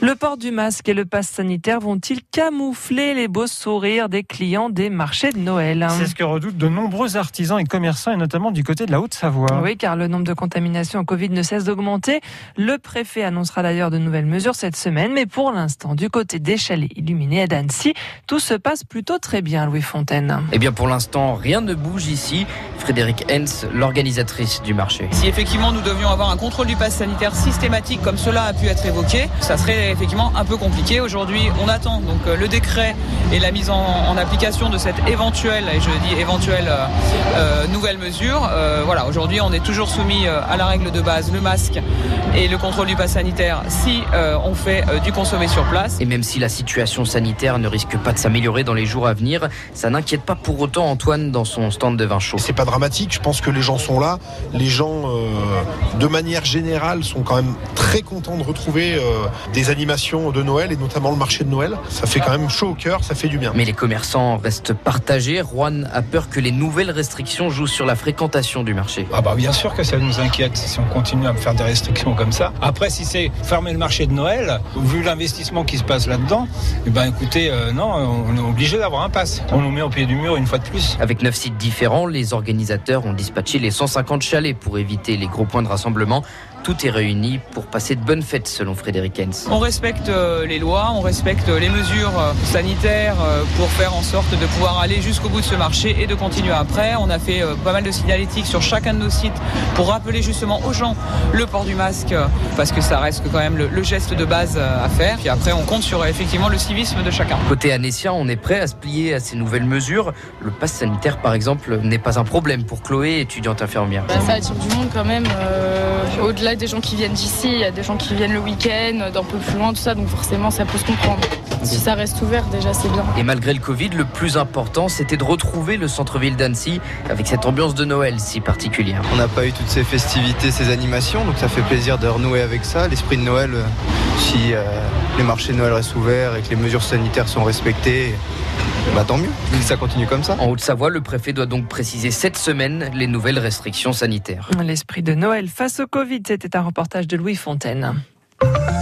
Le port du masque et le pass sanitaire vont-ils camoufler les beaux sourires des clients des marchés de Noël C'est ce que redoutent de nombreux artisans et commerçants, et notamment du côté de la Haute-Savoie. Oui, car le nombre de contaminations au Covid ne cesse d'augmenter. Le préfet annoncera d'ailleurs de nouvelles mesures cette semaine, mais pour l'instant, du côté des chalets illuminés à Dancy, tout se passe plutôt très bien, Louis Fontaine. Eh bien, pour l'instant, rien ne bouge ici. Frédéric Hens, l'organisatrice du marché. Si effectivement nous devions avoir un contrôle du pass sanitaire systématique comme cela a pu être évoqué, ça serait effectivement un peu compliqué. Aujourd'hui, on attend donc euh, le décret et la mise en, en application de cette éventuelle, et je dis éventuelle euh, euh, nouvelle mesure. Euh, voilà, aujourd'hui, on est toujours soumis à la règle de base, le masque et le contrôle du pass sanitaire si euh, on fait euh, du consommer sur place. Et même si la situation sanitaire ne risque pas de s'améliorer dans les jours à venir, ça n'inquiète pas pour autant Antoine dans son stand de vin chaud. C'est pas dramatique, je pense que les gens sont là. Les gens, euh, de manière générale, sont quand même très contents de retrouver euh, des animations de Noël et notamment le marché de Noël. Ça fait quand même chaud au cœur, ça fait du bien. Mais les commerçants restent partagés. Juan a peur que les nouvelles restrictions jouent sur la fréquentation du marché. Ah bah bien sûr que ça nous inquiète si on continue à faire des restrictions comme ça. Après, si c'est fermer le marché de Noël, vu l'investissement qui se passe là-dedans, eh ben écoutez, euh, non, on est obligé d'avoir un pass. On nous met au pied du mur une fois de plus. Avec neuf sites différents, les organisateurs ont dispatché les 150 chalets pour éviter les gros points de rassemblement. Tout est réuni pour passer de bonnes fêtes, selon Frédéric Hens. On respecte euh, les lois, on respecte les mesures euh, sanitaires euh, pour faire en sorte de pouvoir aller jusqu'au bout de ce marché et de continuer après. On a fait pas mal de signalétiques sur chacun de nos sites pour rappeler justement aux gens le port du masque parce que ça reste quand même le, le geste de base à faire. Puis après, on compte sur effectivement le civisme de chacun. Côté Annessia, on est prêt à se plier à ces nouvelles mesures. Le pass sanitaire, par exemple, n'est pas un problème pour Chloé, étudiante infirmière. Bah, ça attire du monde quand même. euh, Au-delà des gens qui viennent d'ici, il y a des gens qui viennent le week-end, d'un peu plus loin, tout ça, donc forcément ça peut se comprendre. Si ça reste ouvert, déjà c'est bien. Et malgré le Covid, le plus important, c'était de retrouver le centre-ville d'Annecy avec cette ambiance de Noël si particulière. On n'a pas eu toutes ces festivités, ces animations, donc ça fait plaisir de renouer avec ça. L'esprit de Noël, euh, si euh, les marchés de Noël restent ouverts et que les mesures sanitaires sont respectées, bah tant mieux, ça continue comme ça. En Haute-Savoie, le préfet doit donc préciser cette semaine les nouvelles restrictions sanitaires. L'esprit de Noël face au Covid, c'était un reportage de Louis Fontaine.